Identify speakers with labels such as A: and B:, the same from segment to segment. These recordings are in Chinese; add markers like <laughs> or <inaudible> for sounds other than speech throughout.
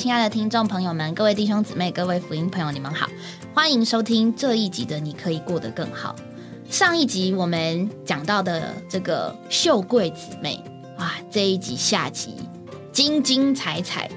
A: 亲爱的听众朋友们，各位弟兄姊妹，各位福音朋友，你们好，欢迎收听这一集的《你可以过得更好》。上一集我们讲到的这个秀贵姊妹，哇，这一集下集精精彩彩。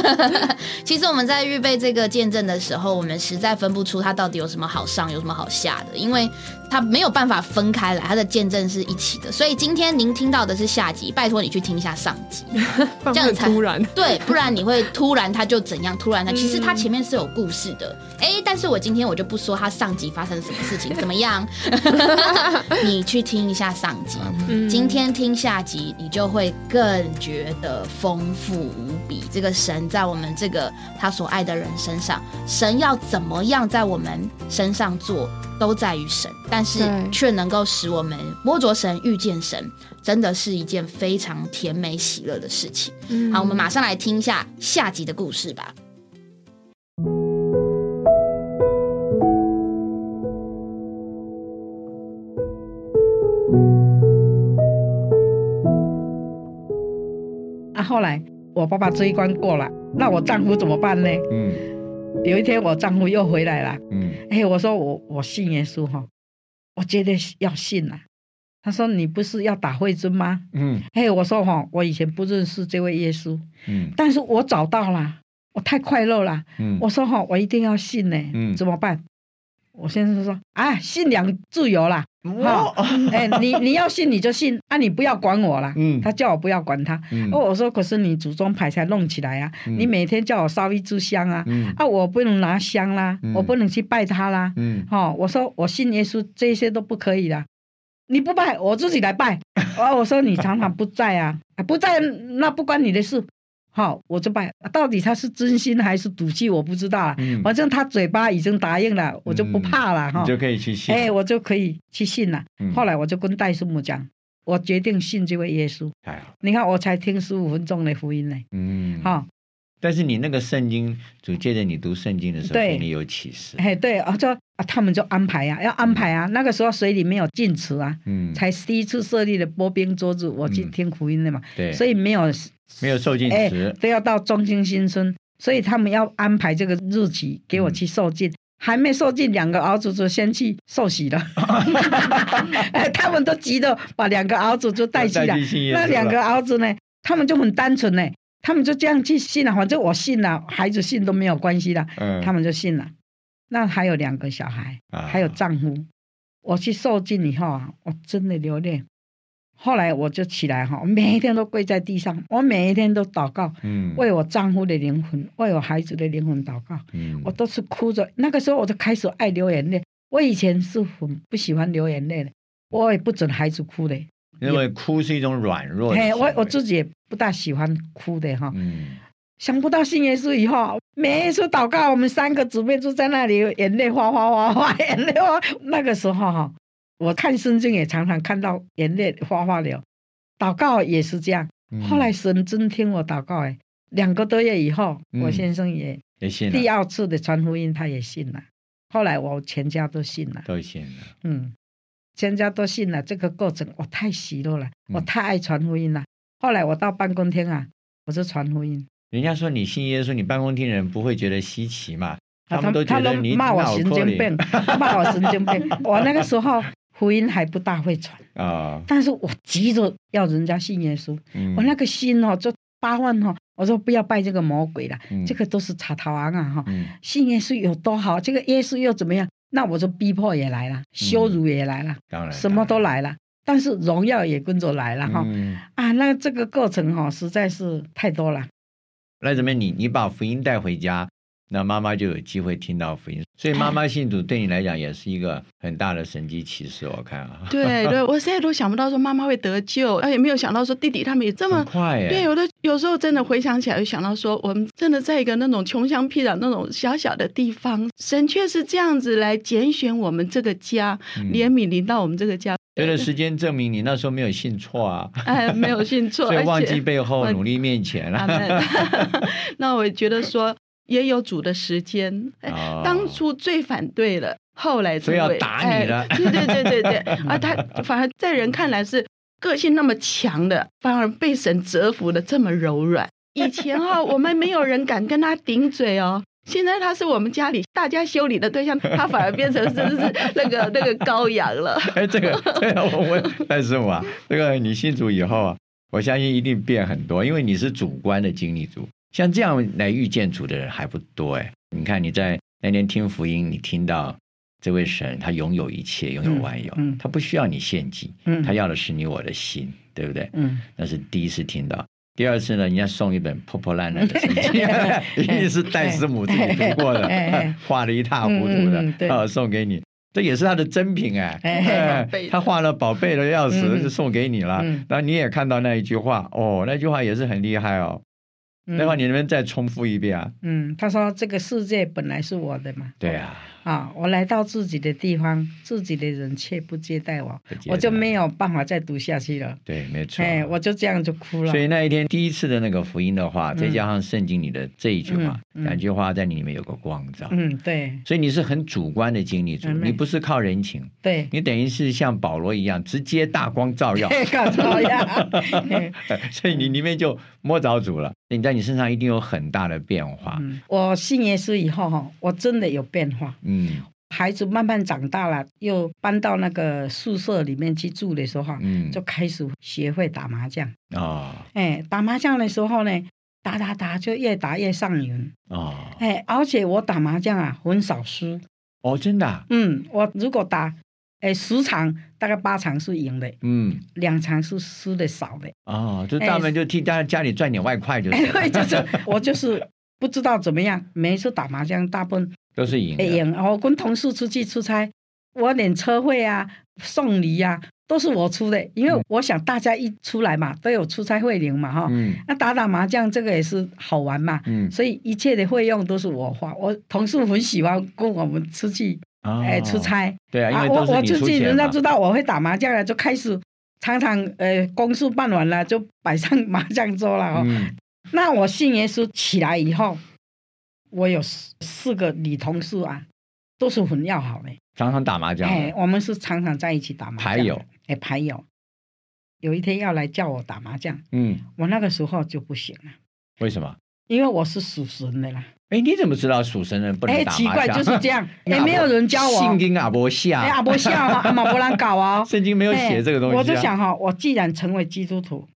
A: <laughs> 其实我们在预备这个见证的时候，我们实在分不出它到底有什么好上，有什么好下的，因为它没有办法分开来，它的见证是一起的。所以今天您听到的是下集，拜托你去听一下上集，<laughs>
B: 这样才突然
A: 对，不然你会突然它就怎样？突然它其实它前面是有故事的，哎，但是我今天我就不说它上集发生什么事情，怎么样？<laughs> 你去听一下上集，今天听下集，你就会更觉得丰富无比。这个神在我们这个他所爱的人身上，神要怎么样在我们身上做，都在于神，但是却能够使我们摸着神、遇见神，真的是一件非常甜美喜乐的事情。好，我们马上来听一下下集的故事吧。
C: 啊，后来。我爸爸这一关过了，那我丈夫怎么办呢？嗯，有一天我丈夫又回来了。嗯，哎，我说我我信耶稣哈，我觉得要信了。他说你不是要打慧尊吗？嗯，哎，我说哈，我以前不认识这位耶稣。嗯，但是我找到了，我太快乐了。嗯，我说哈，我一定要信呢。嗯，怎么办？我先生说啊，信仰自由啦。好，哎，你你要信你就信，啊，你不要管我啦。嗯，他叫我不要管他。哦，我说可是你祖宗牌才弄起来啊，你每天叫我烧一支香啊，啊，我不能拿香啦，我不能去拜他啦。嗯，好，我说我信耶稣，这些都不可以的。你不拜，我自己来拜。<laughs> 啊，我说你常常不在啊，不在那不关你的事。好，我就把。到底他是真心还是赌气，我不知道了。反正他嘴巴已经答应了，我就不怕了。哈，
D: 就可以去信。
C: 哎，我就可以去信了。后来我就跟戴师母讲，我决定信这位耶稣。你看，我才听十五分钟的福音呢。嗯，好。
D: 但是你那个圣经主借着你读圣经的时候，给你有启示。
C: 哎，对，啊，就啊，他们就安排呀，要安排啊。那个时候水里没有禁池啊，嗯，才第一次设立的波兵桌子，我去听福音的嘛。
D: 对，
C: 所以没有。
D: 没有受尽词，
C: 都要到中兴新村，所以他们要安排这个日期给我去受尽。还没受尽，两个儿子就先去受洗了。<laughs> 哎，他们都急着把两个儿子就带去了。那两个儿子呢，他们就很单纯呢，他们就这样去信了。反正我信了，孩子信都没有关系了。嗯，他们就信了。那还有两个小孩，还有丈夫。我去受尽以后啊，我真的流泪。后来我就起来哈，每一天都跪在地上，我每一天都祷告，为我丈夫的灵魂，为我孩子的灵魂祷告。我都是哭着，那个时候我就开始爱流眼泪。我以前是很不喜欢流眼泪的，我也不准孩子哭的，
D: 因为哭是一种软弱。
C: 嘿，我我自己也不大喜欢哭的哈。想不到信耶稣以后，每一次祷告，我们三个姊妹就在那里眼泪哗哗哗哗，眼泪哗。那个时候哈。我看圣经也常常看到眼泪哗哗流，祷告也是这样。后来神真听我祷告，哎，两个多月以后，我先生也
D: 也信了，
C: 第二次的传福音他也信了。后来我全家都信了，
D: 都信了。
C: 嗯，全家都信了。这个过程我太喜乐了，我太爱传福音了。后来我到办公厅啊，我就传福音。
D: 人家说你信耶稣，你办公厅人不会觉得稀奇嘛？
C: 他
D: 们都觉得你
C: 骂我神经病，骂我神经病。<laughs> 我那个时候。福音还不大会传啊，但是我急着要人家信耶稣，我那个心哦，就八万哈，我说不要拜这个魔鬼了，这个都是插头王啊哈，信耶稣有多好，这个耶稣又怎么样？那我说逼迫也来了，羞辱也来了，
D: 当然
C: 什么都来了，但是荣耀也跟着来了哈，啊，那这个过程哈实在是太多了。
D: 那怎么你你把福音带回家？那妈妈就有机会听到福音，所以妈妈信主对你来讲也是一个很大的神迹启示。我看啊，
B: 对对，<laughs> 我现在都想不到说妈妈会得救，也没有想到说弟弟他们也这么
D: 快。
B: 对，有的有时候真的回想起来，就想到说我们真的在一个那种穷乡僻壤、那种小小的地方，神却是这样子来拣选我们这个家，怜悯临到我们这个家。
D: 随着时间证明，你那时候没有信错啊，
B: 哎，<laughs> 没有信错，<laughs>
D: 所以忘记背后，努力面前了。
B: 那我觉得说。也有主的时间，当初最反对了，后来
D: 所以要打你了，
B: 对对对对对，<laughs> 啊，他反而在人看来是个性那么强的，反而被神折服的这么柔软。以前哈，我们没有人敢跟他顶嘴哦。现在他是我们家里大家修理的对象，他反而变成真是那个那个羔羊了。<laughs>
D: 哎，这个这个我问戴师傅啊，这个你信主以后啊，我相信一定变很多，因为你是主观的经历主，像这样来遇见主的人还不多哎。你看你在那天听福音，你听到这位神他拥有一切，拥有万有，他不需要你献祭，他要的是你我的心，对不对？嗯，那是第一次听到。第二次呢，人家送一本破破烂烂的圣经，<laughs> 一定是戴师母自己读过的，画的一塌糊涂的，啊，送给你，这也是他的珍品哎，他画了宝贝的钥匙，就送给你了。然后你也看到那一句话，哦，那句话也是很厉害哦。那话你能不能再重复一遍啊？
C: 嗯，他说这个世界本来是我的嘛。
D: 对啊。
C: 啊！我来到自己的地方，自己的人却不接待我，我就没有办法再读下去了。
D: 对，没错。
C: 哎，我就这样就哭了。
D: 所以那一天第一次的那个福音的话，再加上圣经里的这一句话，两句话在你里面有个光照。
C: 嗯，对。
D: 所以你是很主观的经历主，你不是靠人情。
C: 对。
D: 你等于是像保罗一样，直接大光照耀。<laughs>
C: 照耀。<laughs>
D: 所以你里面就摸着主了。你在你身上一定有很大的变化。
C: 我信耶稣以后哈，我真的有变化。嗯，孩子慢慢长大了，又搬到那个宿舍里面去住的时候，嗯，就开始学会打麻将啊。哎，打麻将的时候呢，打打打就越打越上瘾啊。哎，而且我打麻将啊，很少输。
D: 哦，真的？
C: 嗯，我如果打。哎，十场大概八场是赢的，嗯，两场是输的少的。
D: 哦，就大门就替家家里赚点外快就是。
C: 就是 <laughs> 我就是不知道怎么样，每次打麻将大部分
D: 都是赢。
C: 赢，我跟同事出去出差，我连车费啊、送礼呀都是我出的，因为我想大家一出来嘛，都有出差费领嘛，哈。嗯。那打打麻将这个也是好玩嘛，嗯，所以一切的费用都是我花。我同事很喜欢跟我们出去。哎，出差
D: 对啊，因为我
C: 我
D: 出
C: 去，人家知道我会打麻将了，就开始常常呃，公事办完了就摆上麻将桌了哦。那我信耶稣起来以后，我有四四个女同事啊，都是很要好的，
D: 常常打麻将。
C: 哎，我们是常常在一起打麻将。
D: 牌友，
C: 哎，牌友，有一天要来叫我打麻将，嗯，我那个时候就不行了。
D: 为什么？
C: 因为我是属神的啦。
D: 哎，你怎么知道属神人不能打麻将？
C: 哎，奇怪，<laughs> 就是这样，也没有人教我。
D: 圣经阿伯下，
C: 阿伯下 <laughs> 阿玛伯兰搞啊。
D: 圣经没有写这个东西。
C: 我就想哈，我既然成为基督徒，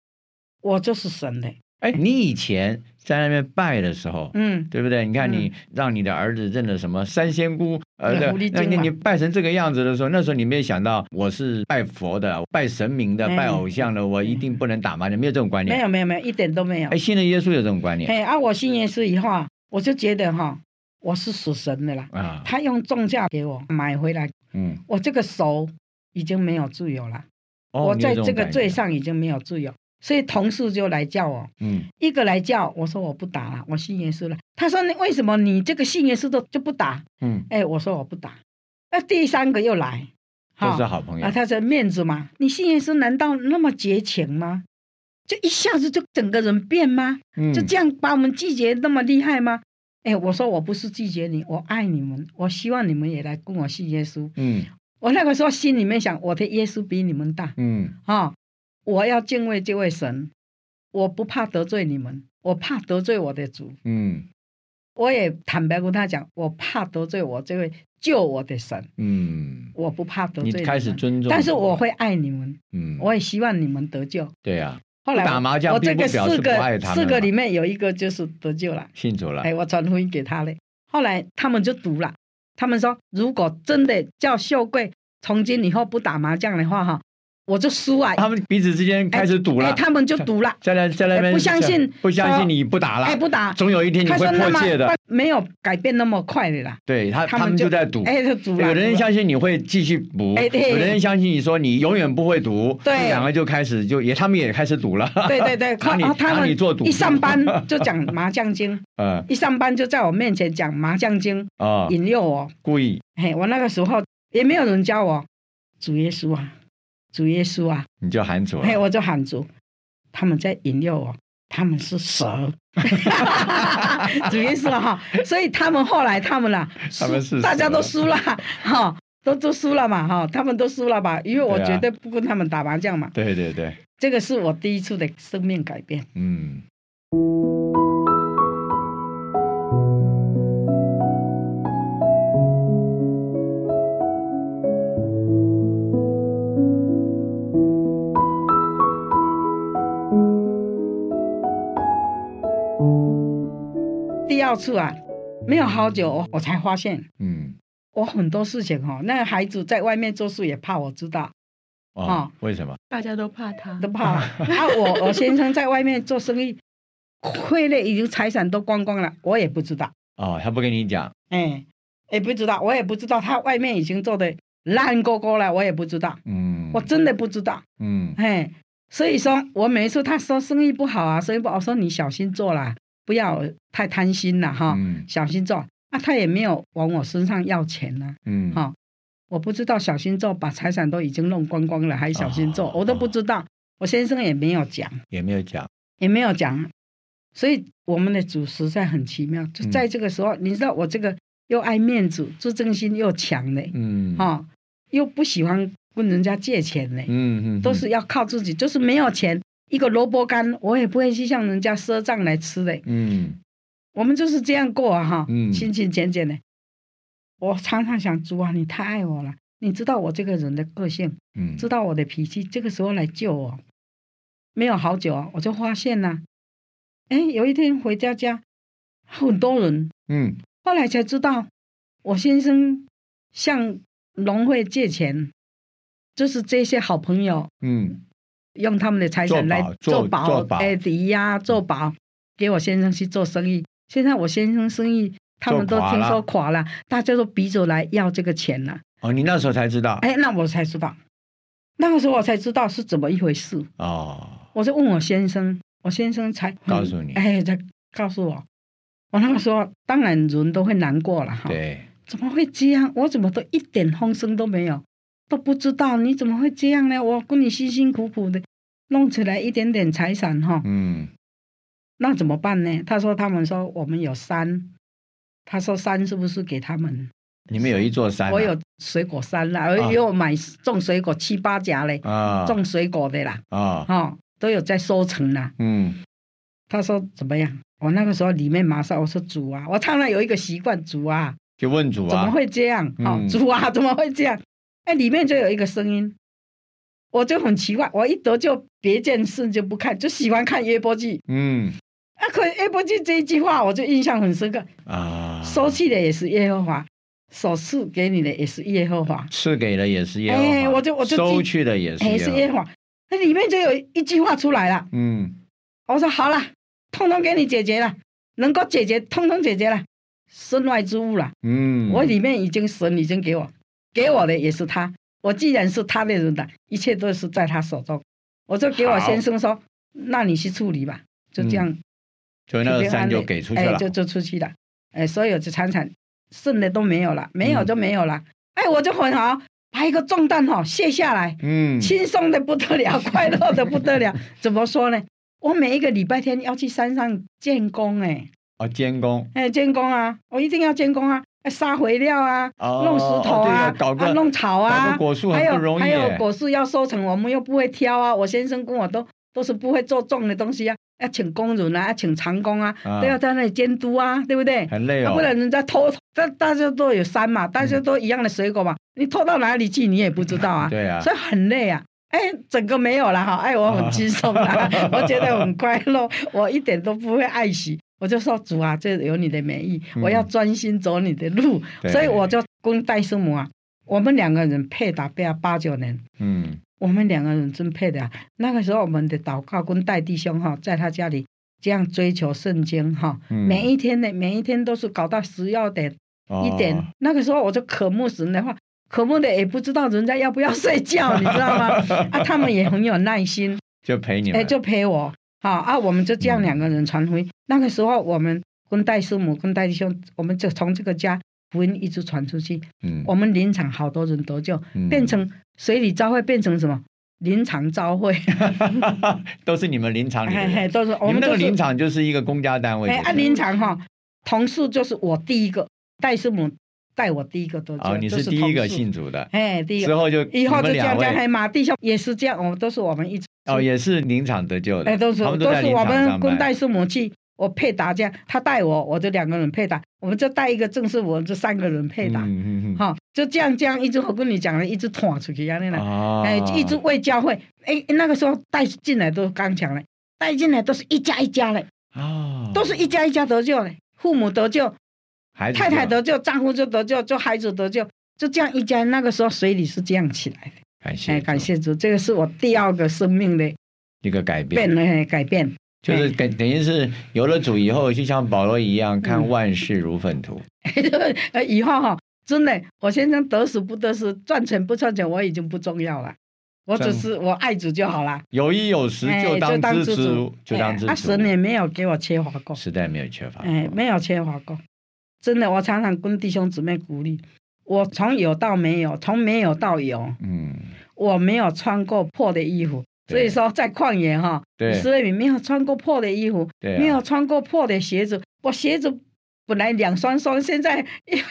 C: 我就是神的。
D: 哎，你以前在那边拜的时候，嗯，对不对？你看你让你的儿子认了什么三仙姑，
C: 呃，
D: 那你你拜成这个样子的时候，那时候你没有想到我是拜佛的、拜神明的、拜偶像的，我一定不能打麻将，没有这种观念。
C: 没有没有没有，一点都没有。
D: 哎，信了耶稣有这种观念。
C: 哎，啊，我信耶稣以后啊。我就觉得哈，我是属神的啦。啊，他用重价给我买回来，嗯，我这个手已经没有自由了。哦，我在这个罪上已经没有自由，所以同事就来叫我，嗯，一个来叫我说我不打了，我信耶稣了。他说你为什么你这个信耶稣都就不打？嗯，哎，我说我不打。那第三个又来，
D: 都是好朋友
C: 啊。他说面子嘛，你信耶稣难道那么绝情吗？就一下子就整个人变吗？就这样把我们拒绝那么厉害吗？哎，我说我不是拒绝你，我爱你们，我希望你们也来跟我信耶稣。嗯，我那个时候心里面想，我的耶稣比你们大。嗯，啊，我要敬畏这位神，我不怕得罪你们，我怕得罪我的主。嗯，我也坦白跟他讲，我怕得罪我这位救我的神。嗯，我不怕得罪。
D: 你开始尊重，
C: 但是我会爱你们。嗯，我也希望你们得救。
D: 对呀。
C: 后来
D: 打麻将，
C: 我这个四
D: 个
C: 四个里面有一个就是得救了，
D: 信主了。
C: 哎，我传福音给他嘞。后来他们就读了，他们说如果真的叫秀贵从今以后不打麻将的话，哈。我就输啊！
D: 他们彼此之间开始赌了，
C: 他们就赌了，
D: 在那在那边
C: 不相信，
D: 不相信你不打了，
C: 哎，不打，
D: 总有一天你会破戒的。
C: 没有改变那么快的啦。
D: 对他，他们就在赌，
C: 哎，就赌
D: 了。有的人相信你会继续赌，哎，对有的人相信你说你永远不会赌，
C: 对，
D: 两个就开始就也，他们也开始赌了。
C: 对对对，<laughs>
D: 他他们做赌，
C: 一上班就讲麻将经，<laughs> 嗯，一上班就在我面前讲麻将经，啊，引诱我，
D: 故意。
C: 嘿，我那个时候也没有人教我，主耶稣啊。主耶稣啊，
D: 你就喊主，
C: 哎，我就喊主，他们在引诱我，他们是蛇，<laughs> 主耶稣哈，所以他们后来他们啦，
D: 他们是
C: 大家都输了。哈，都都输了嘛哈，他们都输了吧，因为我绝对不跟他们打麻将嘛，
D: 对对对，
C: 这个是我第一次的生命改变，嗯。到处啊，没有好久，我才发现，嗯，我很多事情哈，那个孩子在外面做事也怕我知道，
D: 哦，为什么？
B: 大家都怕他，
C: 都怕。啊，我 <laughs> 我先生在外面做生意，亏了已经财产都光光了，我也不知道。
D: 哦，他不跟你讲，
C: 哎，也不知道，我也不知道他外面已经做的烂勾勾了，我也不知道。嗯，我真的不知道。嗯，哎，所以说我每一次他说生意不好啊，生意不好，我说你小心做啦，不要太贪心了哈，小心做。啊，他也没有往我身上要钱呢。嗯，哈，我不知道小心做把财产都已经弄光光了，还小心做，我都不知道。我先生也没有讲，
D: 也没有讲，
C: 也没有讲。所以我们的主实在很奇妙，就在这个时候，你知道我这个又爱面子、自尊心又强的，嗯，哈，又不喜欢问人家借钱的，嗯嗯，都是要靠自己，就是没有钱，一个萝卜干，我也不会去向人家赊账来吃的，嗯，我们就是这样过啊，哈，勤勤俭俭的。我常常想，主啊，你太爱我了，你知道我这个人的个性，嗯，知道我的脾气，这个时候来救我，没有好久啊，我就发现了。哎，有一天回家家，很多人，嗯，后来才知道，我先生向农会借钱，就是这些好朋友，嗯，用他们的财产来做保，哎，抵押做保，给我先生去做生意。现在我先生生意，他们都听说垮了，大家都逼着来要这个钱了。
D: 哦，你那时候才知道？
C: 哎，那我才知道，那个时候我才知道是怎么一回事。哦，我就问我先生。我先生才
D: 告诉你，
C: 哎，才告诉我。我那个时候当然人都会难过了哈。
D: 对，
C: 怎么会这样？我怎么都一点风声都没有，都不知道你怎么会这样呢？我跟你辛辛苦苦的弄起来一点点财产哈。嗯。那怎么办呢？他说他们说我们有山，他说山是不是给他们？
D: 你们有一座山？
C: 我有水果山啦，而又买种水果七八家嘞，种水果的啦。啊。哈。都有在收成了。嗯，他说怎么样？我那个时候里面马上我说主啊，我常常有一个习惯，主啊，
D: 就问主啊，
C: 怎么会这样？哦，主啊，怎么会这样？哎，里面就有一个声音，我就很奇怪，我一得就别件事就不看，就喜欢看约伯记。嗯，啊，可约伯记这一句话我就印象很深刻啊，收去的也是耶和华，所赐给你的也是耶和华，
D: 赐给的也是耶和华，哎，我就我就收去的也是
C: 耶和华。那里面就有一句话出来了，嗯，我说好了，通通给你解决了，能够解决，通通解决了，身外之物了，嗯，我里面已经神已经给我，给我的也是他，我既然是他的人的，一切都是在他手中，我就给我先生说，那你去处理吧，就这样，
D: 就那个山就给出去了，
C: 就就出去了，哎，所有的财产剩的都没有了，没有就没有了，哎，我就很好。把一个重担哈卸下来，嗯，轻松的不得了，<laughs> 快乐的不得了。怎么说呢？我每一个礼拜天要去山上监工，哎，
D: 啊，监工，
C: 哎，监工啊，我一定要监工啊，杀肥料啊，弄石头啊，啊，弄草啊，
D: 果树还有
C: 还有果树要收成，我们又不会挑啊。我先生跟我都都是不会做重的东西啊。要请工人啊，要请长工啊，都要在那里监督啊，对不对？
D: 很累哦，
C: 不然人家偷，大大家都有山嘛，大家都一样的水果嘛，你偷到哪里去，你也不知道啊。<laughs>
D: 对啊，
C: 所以很累啊。哎，整个没有了哈，哎，我很轻松啊，<laughs> 我觉得很快乐，我一点都不会爱惜。我就说主啊，这有你的美意，我要专心走你的路，所以我就跟戴师母啊，我们两个人配搭配了八九年。嗯。我们两个人真配的啊！那个时候，我们的祷告跟戴弟兄哈，在他家里这样追求圣经哈，每一天呢，每一天都是搞到十二点一点。那个时候，我就渴慕神的话，渴慕的也不知道人家要不要睡觉，你知道吗？<laughs> 啊，他们也很有耐心，
D: 就陪你，哎，
C: 就陪我。好啊，我们就这样两个人传福音。那个时候，我们跟戴师母、跟戴弟兄，我们就从这个家福音一直传出去。嗯，我们林场好多人得救，变成。水里招会变成什么？林场招会，<laughs>
D: 都是你们林场
C: 里，都是我
D: 们那个林场就是一个公家单位。
C: 哎，按林场哈，同事就是我第一个戴师母带我第一个都哦，
D: 你是第一个信主的，
C: 哎，第一个
D: 之后就
C: 以后就这样，还马弟兄也是这样，我们都是我们一
D: 哦，也是林场得救的，
C: 哎，都是都是我们跟戴师母去。我配打这样，他带我，我就两个人配打，我们就带一个正式，我们这三个人配打，好，就这样这样一直我跟你讲了，一直拖出去，啊，那了，哎，一直为教会，哎，那个时候带进来都刚强嘞，带进来都是一家一家嘞，哦，都是一家一家得救嘞，父母得救，
D: 孩子
C: 太太得救，丈夫就得救，就孩子得救，就这样一家。那个时候水里是这样起来的。
D: 感谢，
C: 感谢主，这个是我第二个生命的
D: 一个改变，
C: 变改变，
D: 就是等等于是有了主以后，就像保罗一样，看万事如粪土。<laughs>
C: 以后哈，真的，我现在得死不得死，赚钱不赚钱，我已经不重要了。我只是我爱主就好了，
D: 有衣有食就当知足，就当知足。
C: 他十年没有给我缺乏过，
D: 时代没有缺乏，
C: 哎，没有缺乏过。真的，我常常跟弟兄姊妹鼓励，我从有到没有，从没有到有，嗯，我没有穿过破的衣服，所以说在旷野哈，
D: 对，
C: 所以没有穿过破的衣服，没有穿过破的鞋子，我鞋子。本来两双双，现在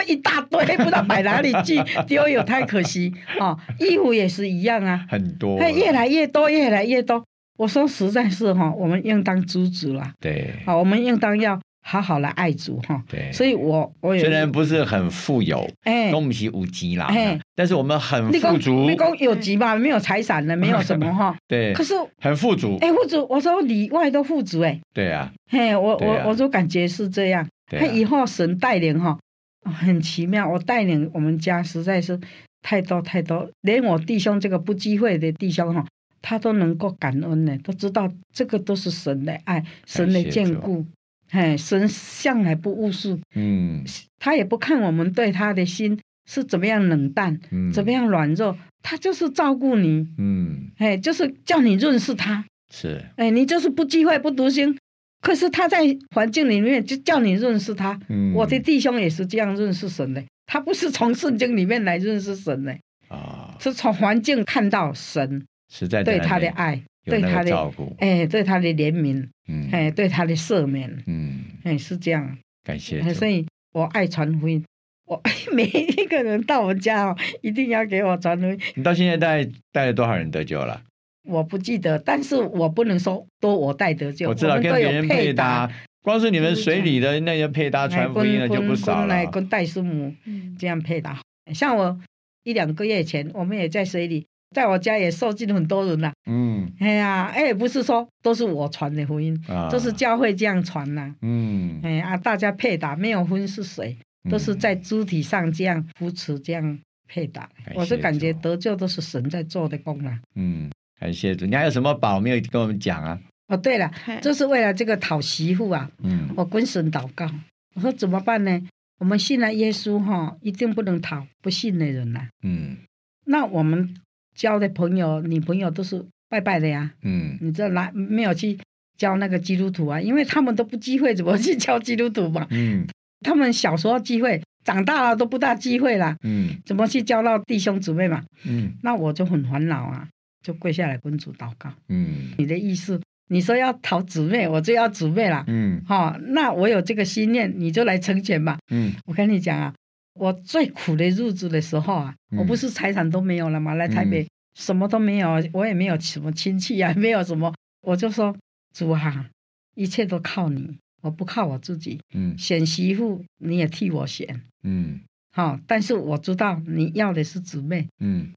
C: 一大堆，不知道摆哪里去，<laughs> 丢有太可惜哦。衣服也是一样啊，
D: 很多，
C: 越来越多，越来越多。我说实在是哈，我们应当阻止了。
D: 对，
C: 好，我们应当要好好来爱主哈。
D: 对，
C: 所以我我
D: 虽然不是很富有，哎，跟我们是无极啦，哎，但是我们很富足。
C: 你讲有级嘛？没有财产的，没有什么哈。<laughs>
D: 对，
C: 可是
D: 很富足。
C: 哎，富足，我说里外都富足哎。
D: 对啊。
C: 嘿，我我我就感觉是这样。他以后神带领哈，很奇妙。我带领我们家实在是太多太多，连我弟兄这个不机会的弟兄哈，他都能够感恩呢，都知道这个都是神的爱，神的眷顾。嘿，神向来不误事。嗯，他也不看我们对他的心是怎么样冷淡，怎么样软弱，他就是照顾你。嗯，哎，就是叫你认识他。
D: 是，
C: 哎，你就是不机会不读心。可是他在环境里面就叫你认识他，我的弟兄也是这样认识神的。他不是从圣经里面来认识神的，啊，是从环境看到神，
D: 实在
C: 对他的爱，对他的
D: 照顾，
C: 哎，对他的怜悯，嗯，哎，对他的赦免，嗯，哎，是这样。
D: 感谢。
C: 所以我爱传福音，我 <laughs> 每一个人到我家哦，一定要给我传福音。
D: 你到现在带带了多少人得救了？
C: 我不记得，但是我不能说都我带得救。
D: 我知道跟别人配搭，光是你们水里的那些配搭传福音的就不少了。
C: 跟戴师母这样配搭，像我一两个月前，我们也在水里，在我家也受尽很多人了。嗯，哎呀，哎，不是说都是我传的福音，都是教会这样传呐。嗯，哎啊，大家配搭没有分是谁，都是在肢体上这样扶持，这样配搭。我是感觉得救都是神在做的功啊。嗯。
D: 感谢主，你还有什么宝没有跟我们讲啊？
C: 哦，对了，就是为了这个讨媳妇啊。嗯，我跟神祷告，我说怎么办呢？我们信了耶稣哈，一定不能讨不信的人呐。嗯，那我们交的朋友、女朋友都是拜拜的呀。嗯，你知道哪没有去交那个基督徒啊？因为他们都不机会，怎么去交基督徒嘛？嗯，他们小时候机会，长大了都不大机会了。嗯，怎么去交到弟兄姊妹嘛？嗯，那我就很烦恼啊。就跪下来跟主祷告。嗯，你的意思，你说要讨姊妹，我就要姊妹了。嗯，好，那我有这个心念，你就来成全吧。嗯，我跟你讲啊，我最苦的日子的时候啊，我不是财产都没有了吗？来台北什么都没有，我也没有什么亲戚啊，<laughs> 没有什么，我就说主啊，一切都靠你，我不靠我自己。嗯，选媳妇你也替我选。嗯，好，但是我知道你要的是姊妹。嗯，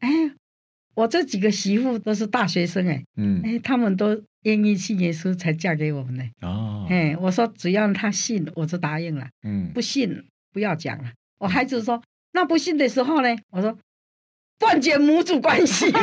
C: 哎。我这几个媳妇都是大学生哎，嗯，哎，他们都愿意信耶稣才嫁给我们呢。哦，哎，我说只要他信，我就答应了。嗯，不信不要讲了。我孩子说，那不信的时候呢？我说断绝母子关系。<laughs>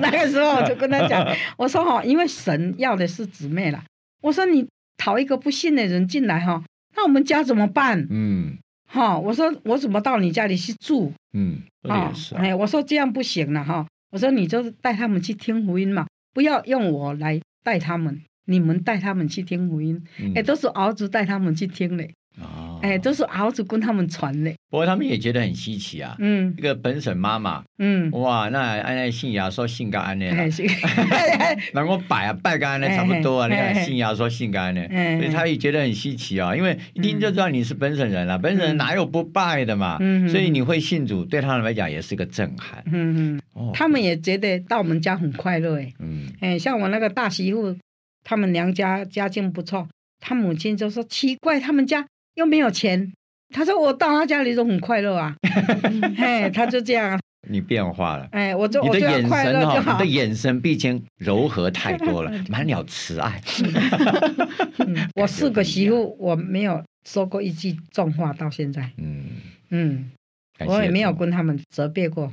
C: 那个时候我就跟他讲，<laughs> 我说哈，因为神要的是姊妹了。我说你讨一个不信的人进来哈，那我们家怎么办？嗯。哈，我说我怎么到你家里去住？嗯，
D: 啊，
C: 哎，我说这样不行了哈。我说你就带他们去听福音嘛，不要用我来带他们，你们带他们去听福音。哎，都是儿子带他们去听嘞。哦，哎，都是儿子跟他们传的。
D: 不过他们也觉得很稀奇啊。嗯，一个本省妈妈，嗯，哇，那按那信雅说性格安呢？那我 <laughs> <laughs> 拜啊拜跟安呢差不多啊。你看信雅说性格安呢，所以他也觉得很稀奇啊。因为一听就知道你是本省人了，本省人哪有不拜的嘛？嗯，所以你会信主，对他们来讲也是个震撼。嗯
C: 嗯，哦，他们也觉得到我们家很快乐哎。嗯，哎，像我那个大媳妇，他们娘家家境不错，他母亲就说奇怪，他们家。又没有钱，他说我到他家里都很快乐啊，<laughs> 嘿，他就这样，<laughs>
D: 你变化了，
C: 哎，我就
D: 你的眼神
C: 哈，
D: 你的眼神毕竟柔和太多了，<laughs> 满了慈爱。
C: 我四个媳妇，我没有说过一句重话，到现在，嗯嗯，我也没有跟他们责备过，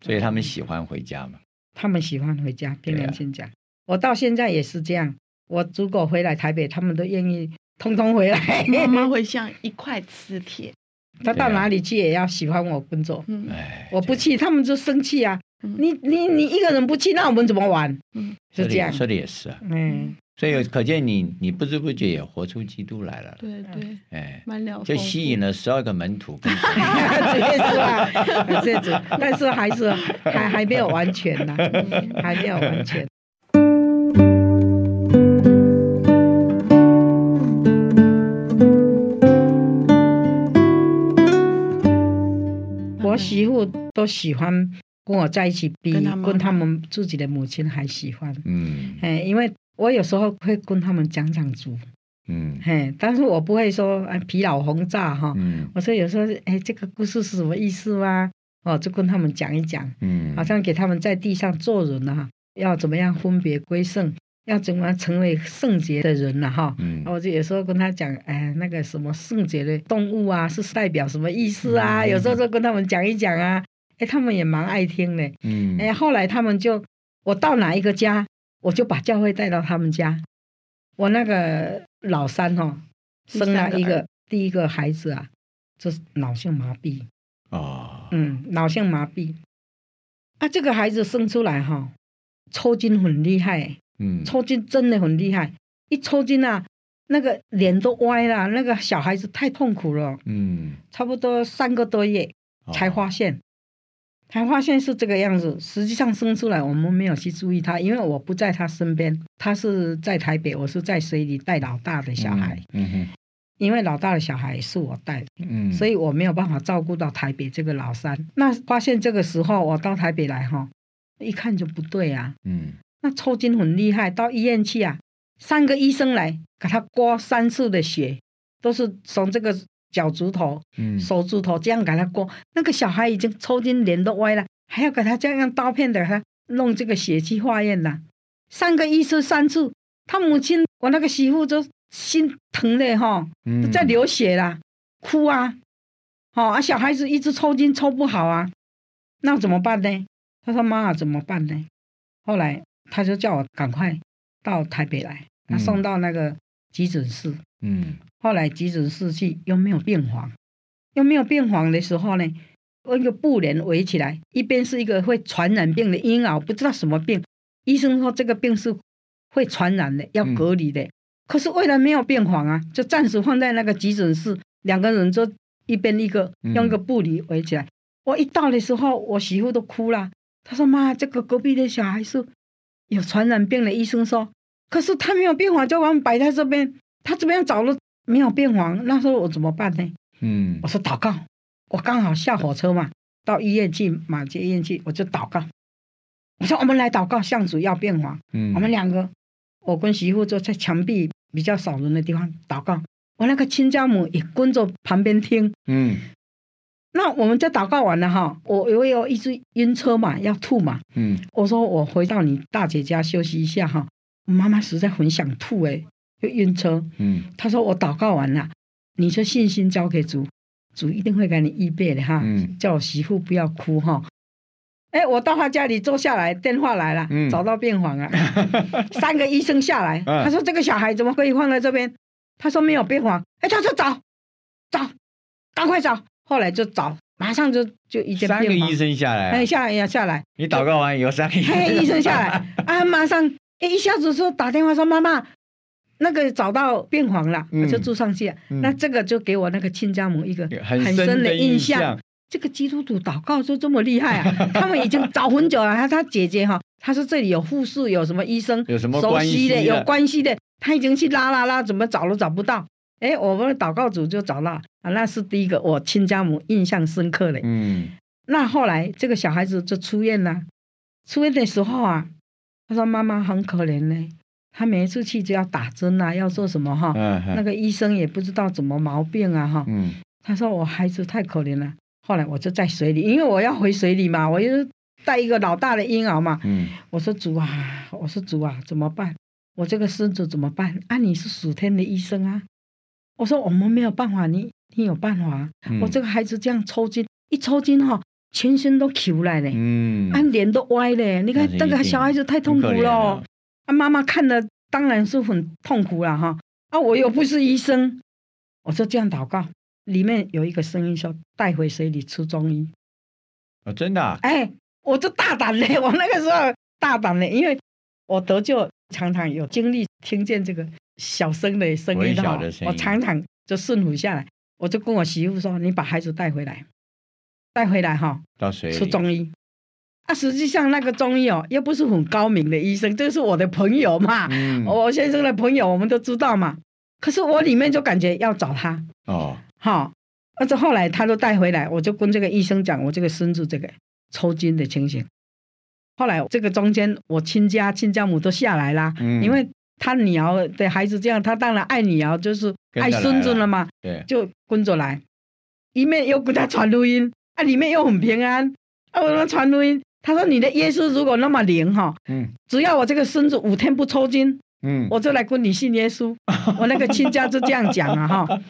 D: 所以他们喜欢回家嘛。
C: 他们喜欢回家，跟年轻讲，我到现在也是这样。我如果回来台北，他们都愿意通通回来。
B: 妈妈会像一块磁铁。<laughs>
C: 他到哪里去也要喜欢我工作，我不去，他们就生气啊！你你你一个人不去，那我们怎么玩？是这样
D: 说的也是啊。嗯，所以可见你你不知不觉也活出基督来了。
B: 对对，哎，蛮了
D: 就吸引了十二个门徒。<laughs>
C: 这也是啊，<laughs> 这样子，但是还是还还没有完全呢，还没有完全。媳妇都喜欢跟我在一起，比跟他们自己的母亲还喜欢。嗯，哎，因为我有时候会跟他们讲讲主，嗯，嘿，但是我不会说啊疲劳轰炸哈。嗯，我说有时候哎这个故事是什么意思吗？哦，就跟他们讲一讲，嗯，好像给他们在地上做人啊，要怎么样分别归圣。要怎么成为圣洁的人呢？哈，我就有时候跟他讲，哎，那个什么圣洁的动物啊，是代表什么意思啊？有时候就跟他们讲一讲啊，哎，他们也蛮爱听的。嗯，哎，后来他们就，我到哪一个家，我就把教会带到他们家。我那个老三哈，生了一个第一个孩子啊，就是脑性麻痹。哦，嗯，脑性麻痹。啊，这个孩子生出来哈，抽筋很厉害。嗯，抽筋真的很厉害，一抽筋啊，那个脸都歪了，那个小孩子太痛苦了。嗯，差不多三个多月才发现，才发现是这个样子。实际上生出来我们没有去注意他，因为我不在他身边，他是在台北，我是在水里带老大的小孩。嗯哼，因为老大的小孩是我带，嗯，所以我没有办法照顾到台北这个老三。那发现这个时候我到台北来哈，一看就不对啊。嗯。那抽筋很厉害，到医院去啊，三个医生来给他刮三次的血，都是从这个脚趾头、手指头这样给他刮。那个小孩已经抽筋，脸都歪了，还要给他这样用刀片的他弄这个血去化验呐。三个医生三次，他母亲我那个媳妇就心疼的哈，都在流血啦，哭啊，哦啊，小孩子一直抽筋抽不好啊，那怎么办呢？他说妈怎么办呢？后来。他就叫我赶快到台北来，他送到那个急诊室。嗯，后来急诊室去又没有病房，又没有病房的时候呢，用一个布帘围起来，一边是一个会传染病的婴儿，不知道什么病。医生说这个病是会传染的，要隔离的。可是为了没有病房啊，就暂时放在那个急诊室，两个人就一边一个用个布帘围起来。我一到的时候，我媳妇都哭了，她说：“妈，这个隔壁的小孩是。”有传染病的医生说，可是他没有病房，就把我们摆在这边。他这边找了没有病房，那时候我怎么办呢？嗯，我说祷告。我刚好下火车嘛，到医院去马街医院去，我就祷告。我说我们来祷告，向主要病房。嗯，我们两个，我跟媳妇就在墙壁比较少人的地方祷告。我那个亲家母也跟着旁边听。嗯。那我们就祷告完了哈，我我有一直晕车嘛，要吐嘛。嗯，我说我回到你大姐家休息一下哈，妈妈实在很想吐哎，又晕车。嗯，他说我祷告完了，你就信心交给主，主一定会给你预备的哈。嗯，叫我媳妇不要哭哈。哎，我到他家里坐下来，电话来了，找到病房了，<laughs> 三个医生下来，他说这个小孩怎么可以放在这边？他说没有病房。哎，他说找找，赶快找。后来就找，马上就就一
D: 三个医生下来，
C: 哎，下来呀下来。
D: 你祷告完以后，三个
C: 医生下来啊，马上一下子说打电话说妈妈，那个找到病房了，我就住上去。那这个就给我那个亲家母一个很深的印象。这个基督徒祷告就这么厉害啊！<laughs> 他们已经找很久了。他他姐姐哈，他说这里有护士，有什么医生，
D: 有什么熟悉
C: 的，有关系的，他已经去拉拉拉，怎么找都找不到。哎，我们的祷告组就找到啊，那是第一个我亲家母印象深刻的。嗯，那后来这个小孩子就出院了，出院的时候啊，他说妈妈很可怜呢，他每一次去就要打针啊，要做什么哈，那个医生也不知道怎么毛病啊哈。嗯，他说我孩子太可怜了，后来我就在水里，因为我要回水里嘛，我又带一个老大的婴儿嘛。嗯，我说主啊，我说主啊，怎么办？我这个孙子怎么办？啊，你是属天的医生啊。我说我们没有办法，你你有办法。我这个孩子这样抽筋，一抽筋哈，全身都起不来了，嗯，啊脸都歪了。你看这个小孩子太痛苦了，啊妈妈看了当然是很痛苦了哈。啊我又不是医生，我说这样祷告，里面有一个声音说带回水里吃中医。
D: 啊真的？
C: 哎，我就大胆嘞，<laughs> 我那个时候大胆嘞，因为我得救常常有经历，听见这个。小声的声音哈，我常常就顺服下来，我就跟我媳妇说：“你把孩子带回来，带回来哈，
D: 到水
C: 出中医。”啊，实际上那个中医哦，又不是很高明的医生，这是我的朋友嘛，我先生的朋友，我们都知道嘛。可是我里面就感觉要找他哦，好，而且后来他都带回来，我就跟这个医生讲我这个孙子这个抽筋的情形。后来这个中间，我亲家亲家母都下来啦，因为。他女儿的孩子这样，他当然爱女儿，就是爱孙子了嘛。对，就跟着来，一面又给他传录音，啊，里面又很平安。啊，我给他传录音，他说：“你的耶稣如果那么灵哈，嗯，只要我这个孙子五天不抽筋，嗯，我就来跟你信耶稣。<laughs> ”我那个亲家就这样讲啊，哈。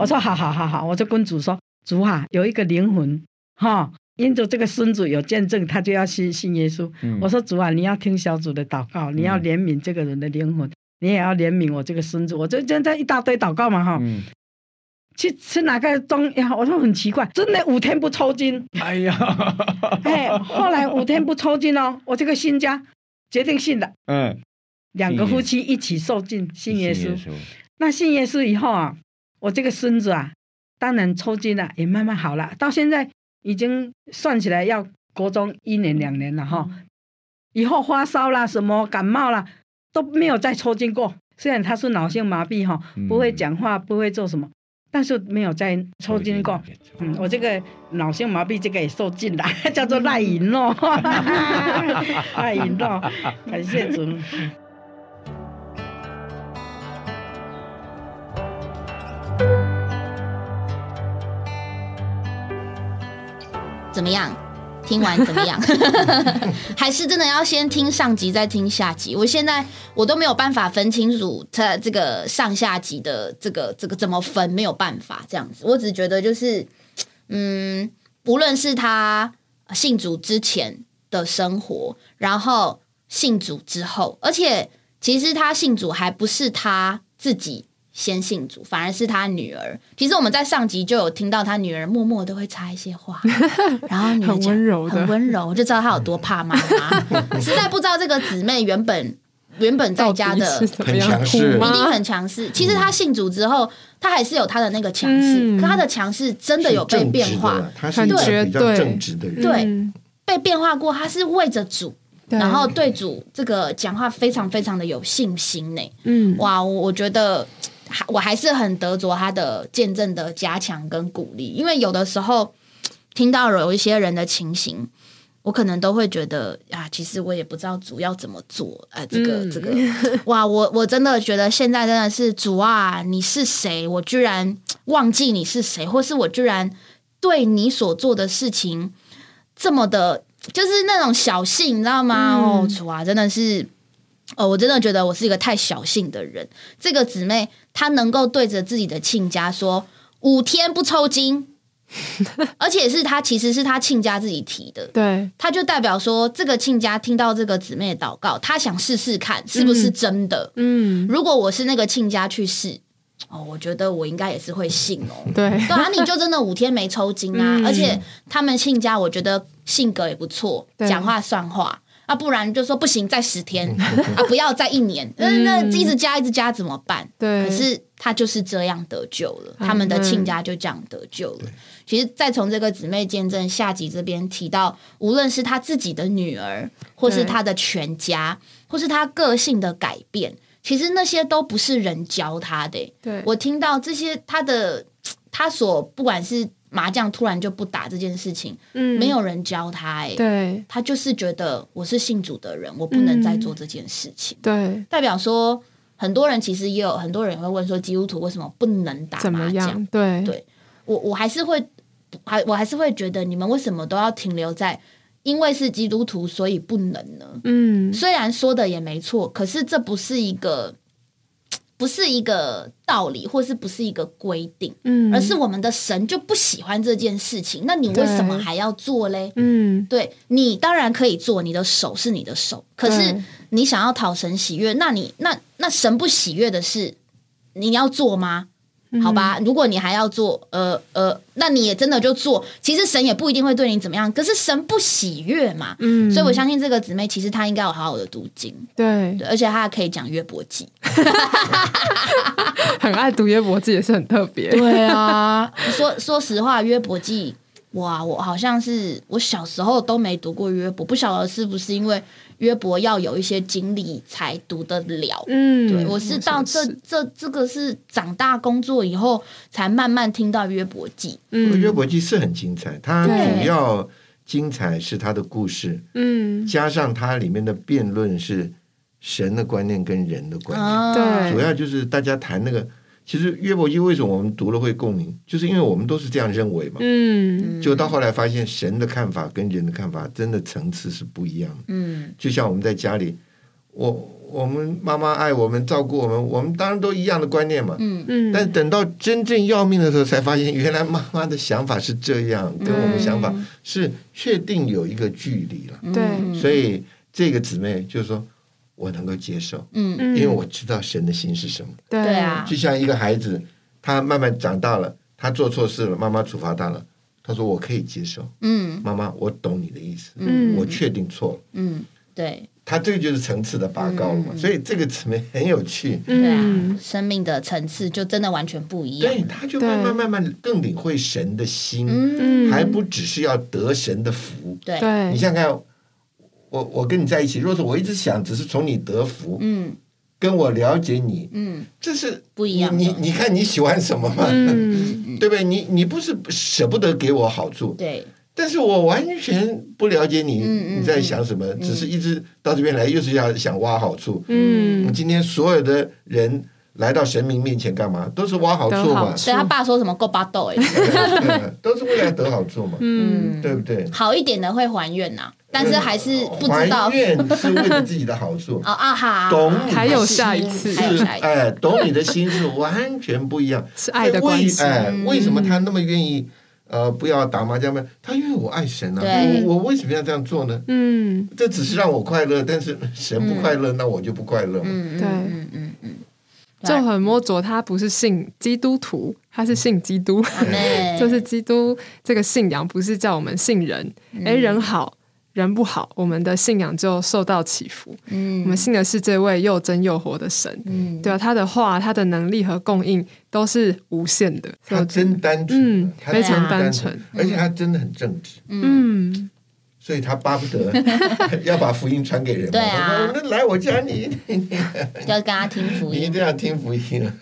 C: 我说：“好好好好，我就跟主说，主啊，有一个灵魂哈，因着这个孙子有见证，他就要信信耶稣。”我说：“主啊，你要听小主的祷告，你要怜悯这个人的灵魂。”你也要怜悯我这个孙子，我这这这一大堆祷告嘛哈，去吃哪个中呀？我说很奇怪，真的五天不抽筋。哎呀，<laughs> 哎，后来五天不抽筋哦，我这个新家决定信的，嗯，两个夫妻一起受尽信耶稣。那信耶稣以后啊，我这个孙子啊，当然抽筋了，也慢慢好了，到现在已经算起来要国中一年两年了哈。以后发烧啦，什么感冒啦。都没有再抽筋过，虽然他是脑性麻痹哈，不会讲话，不会做什么，但是没有再抽筋过。嗯，我这个脑性麻痹这个也受尽了，<laughs> 叫做赖银咯，<laughs> <laughs> 赖银咯，感谢主。
A: 怎么样？听完怎么样？<laughs> 还是真的要先听上集再听下集？我现在我都没有办法分清楚它这个上下集的这个这个怎么分，没有办法这样子。我只觉得就是，嗯，不论是他信主之前的生活，然后信主之后，而且其实他信主还不是他自己。先信主，反而是他女儿。其实我们在上集就有听到他女儿默默都会插一些话，<laughs> 然后女儿
E: 很温柔，
A: 很温柔，就知道他有多怕妈妈。<laughs> 实在不知道这个姊妹原本原本在家的
E: 很强势，
A: 一定很强势。其实他信主之后，他还是有他的那个强势，可他的强势真的有被变化。
F: 他是比较正直的人，
A: 对，被变化过。他是为着主，然后对主这个讲话非常非常的有信心呢。嗯，哇，我觉得。我还是很得着他的见证的加强跟鼓励，因为有的时候听到有一些人的情形，我可能都会觉得啊，其实我也不知道主要怎么做。哎，这个这个，哇，我我真的觉得现在真的是主啊，你是谁？我居然忘记你是谁，或是我居然对你所做的事情这么的，就是那种小信，你知道吗？哦，主啊，真的是。哦，我真的觉得我是一个太小性的人。这个姊妹她能够对着自己的亲家说五天不抽筋，<laughs> 而且是她其实是她亲家自己提的，
E: 对，
A: 她就代表说这个亲家听到这个姊妹的祷告，她想试试看是不是真的。嗯，如果我是那个亲家去试，哦，我觉得我应该也是会信哦。
E: 对，
A: 对啊，你就真的五天没抽筋啊，而且他们亲家我觉得性格也不错，讲话算话。啊，不然就说不行，再十天啊，不要再一年，那一直加一直加怎么办？
E: 对，
A: 可是他就是这样得救了，他们的亲家就这样得救了。其实再从这个姊妹见证下集这边提到，无论是他自己的女儿，或是他的全家，或是他个性的改变，其实那些都不是人教他的。
E: 对
A: 我听到这些，他的他所不管是。麻将突然就不打这件事情，嗯，没有人教他，哎，
E: 对，
A: 他就是觉得我是信主的人，我不能再做这件事情，
E: 对，
A: 代表说很多人其实也有很多人会问说，基督徒为什么不能打麻将？
E: 对，
A: 对。我我还是会还我还是会觉得，你们为什么都要停留在因为是基督徒所以不能呢？嗯，虽然说的也没错，可是这不是一个。不是一个道理，或是不是一个规定，嗯，而是我们的神就不喜欢这件事情。那你为什么还要做嘞？嗯，对你当然可以做，你的手是你的手，可是你想要讨神喜悦，那你那那神不喜悦的事，你要做吗？好吧，如果你还要做，呃呃，那你也真的就做。其实神也不一定会对你怎么样，可是神不喜悦嘛。嗯，所以我相信这个姊妹其实她应该有好好的读经，
E: 对，
A: 而且她还可以讲约伯记，<laughs>
E: 很爱读约伯记也是很特别。
A: 对啊，说说实话，约伯记，哇，我好像是我小时候都没读过约伯，不晓得是不是因为。约伯要有一些经历才读得了，嗯，对我是到这这这个是长大工作以后才慢慢听到约伯记。
F: 嗯，约伯记是很精彩，它主要精彩是它的故事，嗯，加上它里面的辩论是神的观念跟人的观念，
E: 对，
F: 主要就是大家谈那个。其实约伯记为什么我们读了会共鸣，就是因为我们都是这样认为嘛。嗯，就到后来发现神的看法跟人的看法真的层次是不一样的。嗯，就像我们在家里，我我们妈妈爱我们照顾我们，我们当然都一样的观念嘛。嗯嗯。但等到真正要命的时候，才发现原来妈妈的想法是这样，跟我们想法是确定有一个距离了。
E: 对。
F: 所以这个姊妹就是说。我能够接受，嗯，因为我知道神的心是什么。
A: 对。啊，
F: 就像一个孩子，他慢慢长大了，他做错事了，妈妈处罚他了，他说我可以接受，嗯，妈妈，我懂你的意思，嗯，我确定错了，
A: 嗯，对，
F: 他这个就是层次的拔高了嘛，所以这个层面很有趣，
A: 对啊，生命的层次就真的完全不一样，
F: 对，他就慢慢慢慢更领会神的心，嗯，还不只是要得神的福，
A: 对，
F: 你想想看。我我跟你在一起，若是我一直想只是从你得福，嗯，跟我了解你，嗯，这是
A: 不一样。
F: 你你看你喜欢什么嘛，对不对？你你不是舍不得给我好处，
A: 对，
F: 但是我完全不了解你，你在想什么？只是一直到这边来，又是要想挖好处。嗯，今天所有的人来到神明面前干嘛？都是挖好处嘛。
A: 所以他爸说什么够巴豆 <laughs> 哎，
F: 都是为了得好处嘛，嗯，对不对？
A: 好一点的会还愿呐。但是还是不知道，
F: 还愿是为了自己的好处。
A: 哦啊哈，
F: 懂
E: 还有下一次
F: 是哎，懂你的心是完全不一样，
E: 是爱的关系。
F: 哎，为什么他那么愿意？呃，不要打麻将吗？他因为我爱神啊，我我为什么要这样做呢？嗯，这只是让我快乐，但是神不快乐，那我就不快乐。
E: 嗯对，嗯嗯嗯，就很摸着他不是信基督徒，他是信基督，<laughs> 就是基督这个信仰不是叫我们信人，哎，人好。人不好，我们的信仰就受到起伏。嗯，我们信的是这位又真又活的神。嗯，对啊，他的话、他的能力和供应都是无限的。
F: 他真单纯，嗯，
E: 非常单纯，
F: 而且他真的很正直。嗯，所以他巴不得 <laughs> 要把福音传给人。
A: 对啊，
F: 那来我家你 <laughs>
A: 要跟他听福音，
F: 你一定要听福音。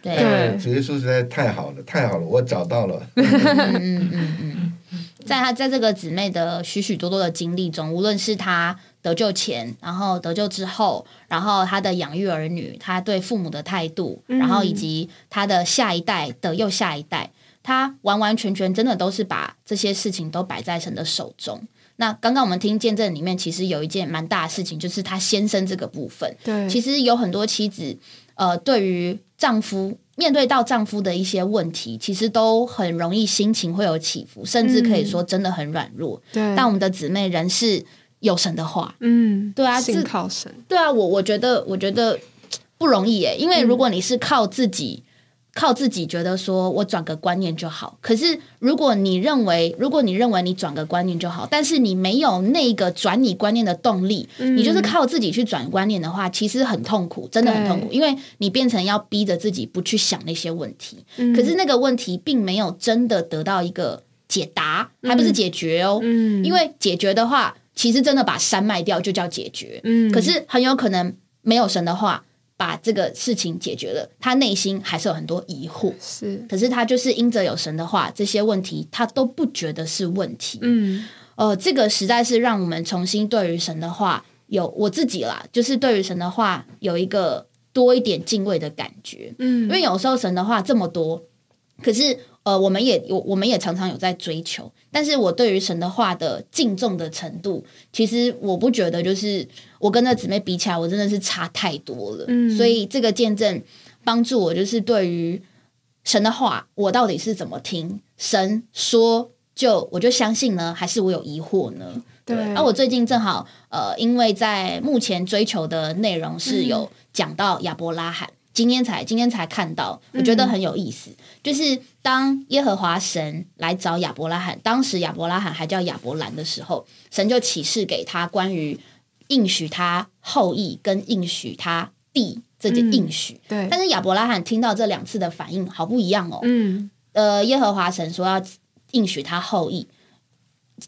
A: 对，
F: 主耶稣实在太好了，太好了，我找到了。嗯嗯
A: 嗯嗯。<laughs> 在他在这个姊妹的许许多多的经历中，无论是他得救前，然后得救之后，然后他的养育儿女，他对父母的态度，然后以及他的下一代的又下一代，他完完全全真的都是把这些事情都摆在神的手中。那刚刚我们听见证里面，其实有一件蛮大的事情，就是她先生这个部分。
E: 对，
A: 其实有很多妻子，呃，对于丈夫。面对到丈夫的一些问题，其实都很容易心情会有起伏，甚至可以说真的很软弱。
E: 对，
A: 但我们的姊妹人是有神的话，
E: 嗯，
A: 对啊，
E: 是靠神。
A: 对啊，我我觉得我觉得不容易耶，因为如果你是靠自己。靠自己觉得说我转个观念就好，可是如果你认为，如果你认为你转个观念就好，但是你没有那个转你观念的动力，你就是靠自己去转观念的话，其实很痛苦，真的很痛苦，因为你变成要逼着自己不去想那些问题，可是那个问题并没有真的得到一个解答，还不是解决哦，因为解决的话，其实真的把山卖掉就叫解决，可是很有可能没有神的话。把这个事情解决了，他内心还是有很多疑惑。
E: 是，
A: 可是他就是因着有神的话，这些问题他都不觉得是问题。嗯，呃，这个实在是让我们重新对于神的话有我自己啦，就是对于神的话有一个多一点敬畏的感觉。嗯，因为有时候神的话这么多，可是呃，我们也有，我们也常常有在追求，但是我对于神的话的敬重的程度，其实我不觉得就是我跟那姊妹比起来，我真的是差太多了。嗯，所以这个见证帮助我，就是对于神的话，我到底是怎么听神说，就我就相信呢，还是我有疑惑呢？
E: 对。
A: 而我最近正好呃，因为在目前追求的内容是有讲到亚伯拉罕。今天才今天才看到，我觉得很有意思。就是当耶和华神来找亚伯拉罕，当时亚伯拉罕还叫亚伯兰的时候，神就启示给他关于应许他后裔跟应许他地这件应许。
E: 对，
A: 但是亚伯拉罕听到这两次的反应好不一样哦。嗯，呃，耶和华神说要应许他后裔，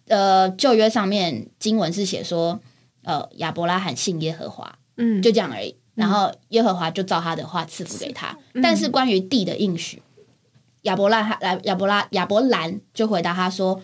A: 呃，旧约上面经文是写说，呃，亚伯拉罕信耶和华，嗯，就这样而已。然后耶和华就照他的话赐福给他，但是关于地的应许，亚伯拉来亚伯拉亚伯兰就回答他说：“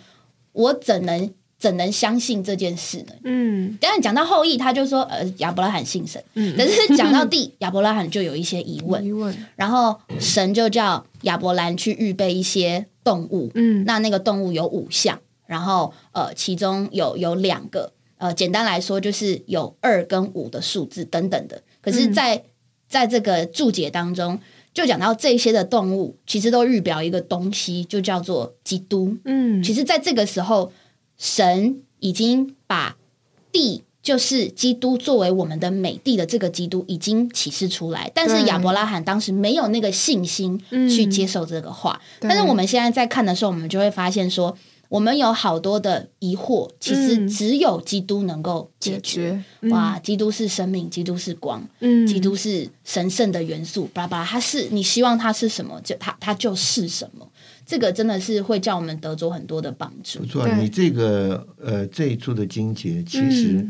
A: 我怎能怎能相信这件事呢？”嗯，等下讲到后裔，他就说：“呃，亚伯拉罕信神。”嗯，但是讲到地，<laughs> 亚伯拉罕就有一些疑问。疑问。然后神就叫亚伯兰去预备一些动物。嗯，那那个动物有五项，然后呃，其中有有两个，呃，简单来说就是有二跟五的数字等等的。可是，在在这个注解当中，就讲到这些的动物，其实都预表一个东西，就叫做基督。嗯，其实，在这个时候，神已经把地，就是基督作为我们的美地的这个基督，已经启示出来。但是亚伯拉罕当时没有那个信心去接受这个话。但是我们现在在看的时候，我们就会发现说。我们有好多的疑惑，其实只有基督能够解决。哇，基督是生命，基督是光，嗯，基督是神圣的元素，巴拉巴拉，他是你希望他是什么，就他他就是什么。这个真的是会叫我们得着很多的帮助。
F: 不错，你这个呃这一处的经节其实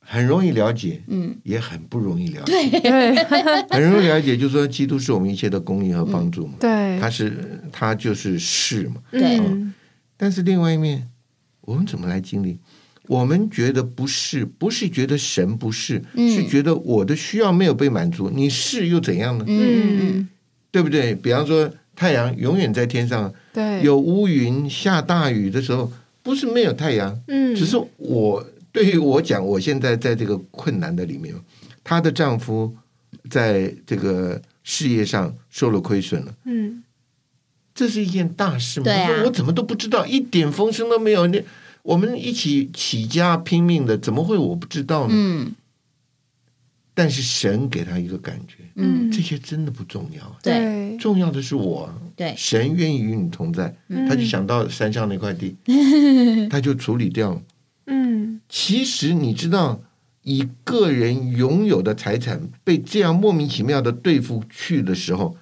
F: 很容易了解，嗯，也很不容易了解。
E: 对，<laughs> <laughs>
F: 很容易了解，就是说基督是我们一切的供应和帮助嘛。
E: 对，
F: 他是他就是是嘛。
A: 对。
F: 但是另外一面，我们怎么来经历？我们觉得不是，不是觉得神不是，是觉得我的需要没有被满足。你是又怎样呢？嗯，对不对？比方说，太阳永远在天上，
E: 对，
F: 有乌云下大雨的时候，不是没有太阳。嗯，只是我对于我讲，我现在在这个困难的里面，她的丈夫在这个事业上受了亏损了。嗯。这是一件大事吗？我怎么都不知道，一点风声都没有。那我们一起起家拼命的，怎么会我不知道呢？嗯。但是神给他一个感觉，嗯，这些真的不重要。
A: 对，
F: 重要的是我。
A: 对，
F: 神愿意与你同在，他就想到山上那块地，<laughs> 他就处理掉了。嗯，其实你知道，以个人拥有的财产被这样莫名其妙的对付去的时候。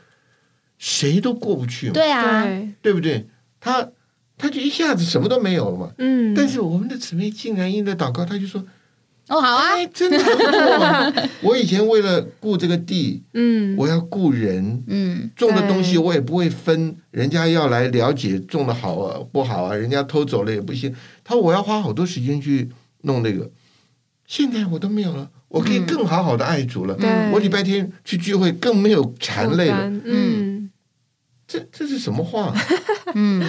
F: 谁都过不去嘛，
A: 对啊，
F: 对。不对？他他就一下子什么都没有了嘛。嗯，但是我们的姊妹竟然因着祷告，他就说：“
A: 哦，好啊，
F: 真的不错。<laughs> 我以前为了雇这个地，嗯，我要雇人，嗯，种的东西我也不会分，人家要来了解种的好啊不好啊，人家偷走了也不行。他说我要花好多时间去弄那个，现在我都没有了，我可以更好好的爱主了。我礼拜天去聚会更没有馋累了，嗯。”这这是什么话？<laughs> 嗯，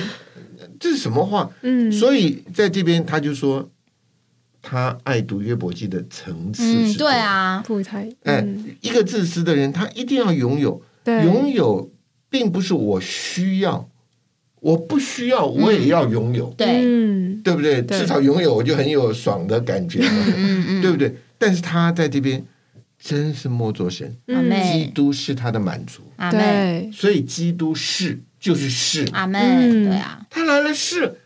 F: 这是什么话？嗯，所以在这边他就说，他爱读约伯记的层次是，
A: 对啊，
E: 不太，
F: 哎，一个自私的人，他一定要拥有，拥有并不是我需要，我不需要，我也要拥有，
A: 对，
F: 对不对？至少拥有我就很有爽的感觉，嗯嗯，对不对？但是他在这边。真是莫作神，基督是他的满足，
A: 阿妹，
F: 所以基督是就是是，
A: 阿妹，对啊，
F: 他来了是，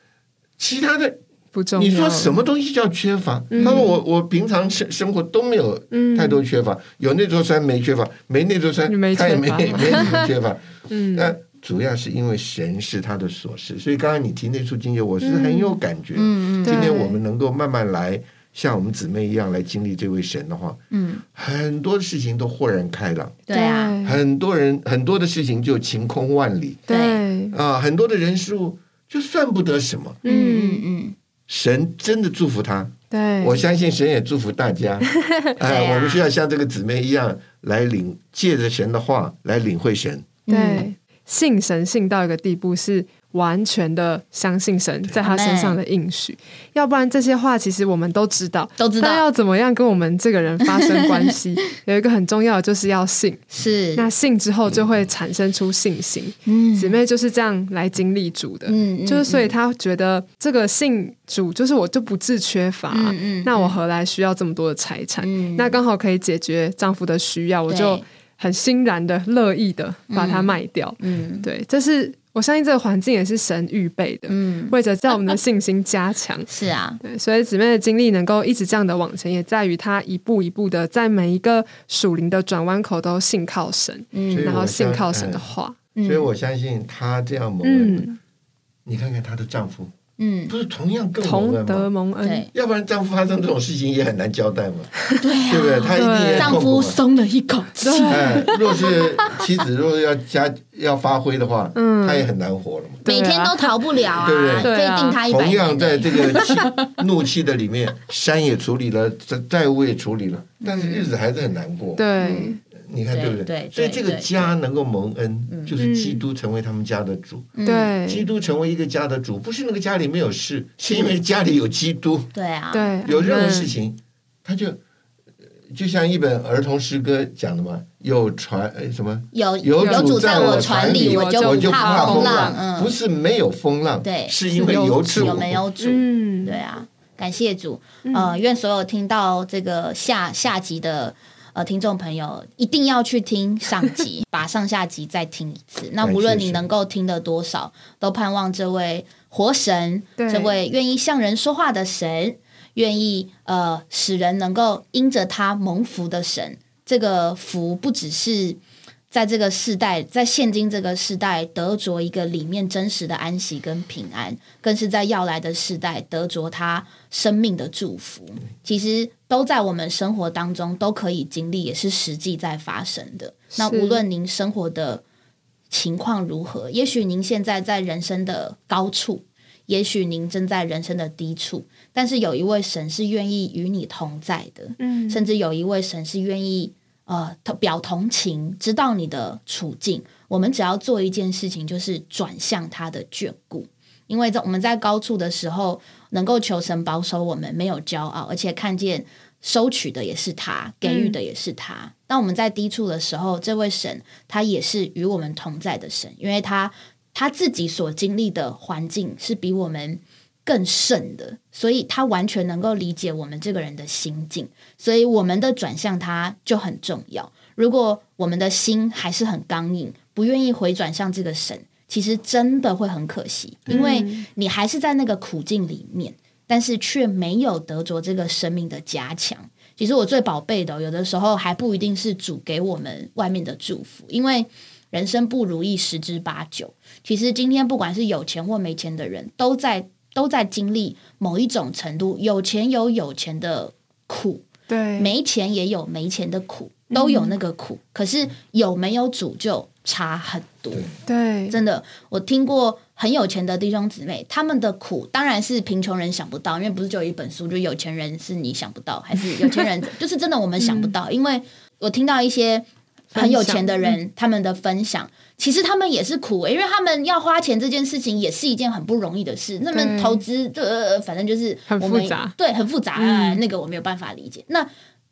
F: 其他的
E: 不重要。
F: 你说什么东西叫缺乏？他说我我平常生生活都没有太多缺乏，有那座山没缺乏，没那座山他也没 <laughs> 没什么缺乏。嗯，那主要是因为神是他的所是，所以刚刚你提那处经节，我是很有感觉。嗯嗯，今天我们能够慢慢来。像我们姊妹一样来经历这位神的话，嗯，很多事情都豁然开朗，
A: 对啊，
F: 很多人很多的事情就晴空万里，
A: 对。
F: 啊，很多的人数就算不得什么，嗯嗯，神真的祝福他，
E: 对，
F: 我相信神也祝福大家，<laughs> 哎，我们需要像这个姊妹一样来领，借着神的话来领会神，
E: 对。信神信到一个地步是。完全的相信神在他身上的应许，要不然这些话其实我们都知道，
A: 都知道。
E: 要怎么样跟我们这个人发生关系。<laughs> 有一个很重要的就是要信，
A: 是。
E: 那信之后就会产生出信心。嗯，姊妹就是这样来经历主的，嗯，就是所以他觉得这个信主就是我就不致缺乏，嗯嗯，那我何来需要这么多的财产？那刚好可以解决丈夫的需要，我就很欣然的、乐意的把它卖掉。嗯，对，这是。我相信这个环境也是神预备的，嗯，为着叫我们的信心加强。<laughs>
A: 是啊，
E: 对，所以姊妹的经历能够一直这样的往前，也在于她一步一步的在每一个属灵的转弯口都信靠神，嗯，然后信靠神的话。
F: 所以我相信她这样蒙恩，你看看她的丈夫。嗯，不是同样更
E: 同德蒙恩，
F: 要不然丈夫发生这种事情也很难交代嘛。
A: 对
F: 对不对？他一定
A: 丈夫松了一口气。
F: 哎，若是妻子若要加 <laughs> 要发挥的话，嗯，他也很难活了嘛。
A: 每天都逃不了啊，
F: 对不
A: 对？可以定他一
F: 同样在这个气 <laughs> 怒气的里面，山也处理了，债债务也处理了，但是日子还是很难过。
E: 对。
F: 你看对不对？所以这个家能够蒙恩，就是基督成为他们家的主。
E: 对，
F: 基督成为一个家的主，不是那个家里没有事，是因为家里有基督。
A: 对啊，
E: 对，
F: 有任何事情，他就就像一本儿童诗歌讲的嘛，有传什么？
A: 有有主在我船里，
F: 我
A: 就不
F: 怕
A: 风浪。
F: 不是没有风浪，
A: 对，
F: 是因为有主。
A: 有没有主？嗯，对啊，感谢主。呃，愿所有听到这个下下集的。呃，听众朋友一定要去听上集，<laughs> 把上下集再听一次。那无论你能够听得多少，都盼望这位活神，这位愿意向人说话的神，愿意呃使人能够因着他蒙福的神，这个福不只是。在这个时代，在现今这个时代，得着一个里面真实的安息跟平安，更是在要来的时代得着他生命的祝福。其实都在我们生活当中都可以经历，也是实际在发生的。那无论您生活的情况如何，也许您现在在人生的高处，也许您正在人生的低处，但是有一位神是愿意与你同在的。嗯，甚至有一位神是愿意。呃，表同情，知道你的处境。我们只要做一件事情，就是转向他的眷顾。因为在我们在高处的时候，能够求神保守我们，没有骄傲，而且看见收取的也是他，给予的也是他。当我们在低处的时候，这位神他也是与我们同在的神，因为他他自己所经历的环境是比我们。更甚的，所以他完全能够理解我们这个人的心境，所以我们的转向他就很重要。如果我们的心还是很刚硬，不愿意回转向这个神，其实真的会很可惜，因为你还是在那个苦境里面，但是却没有得着这个生命的加强。其实我最宝贝的，有的时候还不一定是主给我们外面的祝福，因为人生不如意十之八九。其实今天不管是有钱或没钱的人，都在。都在经历某一种程度，有钱有有钱的苦，
E: 对，
A: 没钱也有没钱的苦，都有那个苦。可是有没有主就差很多，
E: 对，
A: 真的。我听过很有钱的弟兄姊妹，他们的苦当然是贫穷人想不到，因为不是就有一本书，就有钱人是你想不到，还是 <laughs> 有钱人就是真的我们想不到。因为我听到一些很有钱的人他们的分享。其实他们也是苦，因为他们要花钱这件事情也是一件很不容易的事。那么投资，呃，反正就是
E: 很复杂，
A: 对，很复杂。那个我没有办法理解。那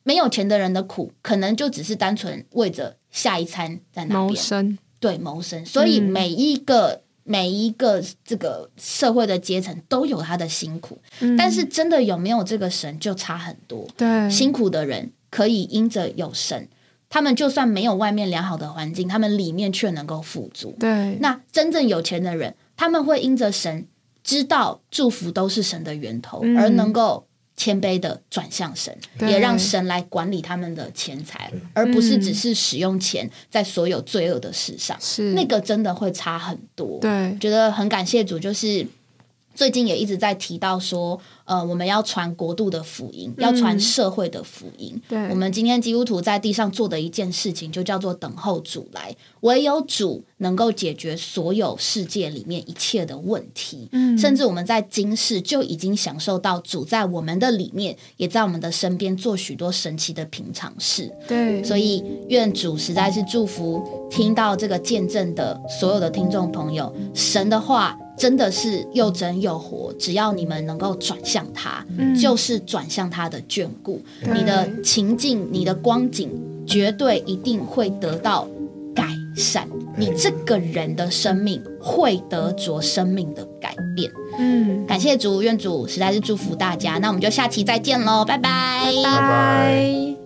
A: 没有钱的人的苦，可能就只是单纯为着下一餐在那边
E: 谋生，
A: 对，谋生。所以每一个每一个这个社会的阶层都有他的辛苦，但是真的有没有这个神就差很多。
E: 对，
A: 辛苦的人可以因着有神。他们就算没有外面良好的环境，他们里面却能够富足。
E: 对，
A: 那真正有钱的人，他们会因着神知道祝福都是神的源头，而能够谦卑的转向神，也让神来管理他们的钱财，而不是只是使用钱在所有罪恶的事上。
E: 是
A: 那个真的会差很多。
E: 对，
A: 觉得很感谢主，就是最近也一直在提到说。呃，我们要传国度的福音，要传社会的福音。
E: 对，
A: 我们今天基督徒在地上做的一件事情，就叫做等候主来。唯有主能够解决所有世界里面一切的问题。嗯，甚至我们在今世就已经享受到主在我们的里面，也在我们的身边做许多神奇的平常事。
E: 对，
A: 所以愿主实在是祝福听到这个见证的所有的听众朋友，神的话真的是又真又活，只要你们能够转向他，就是转向他的眷顾，你的情境、你的光景，绝对一定会得到改善。你这个人的生命会得着生命的改变。嗯，感谢主，愿主实在是祝福大家。那我们就下期再见喽，拜拜，
E: 拜拜。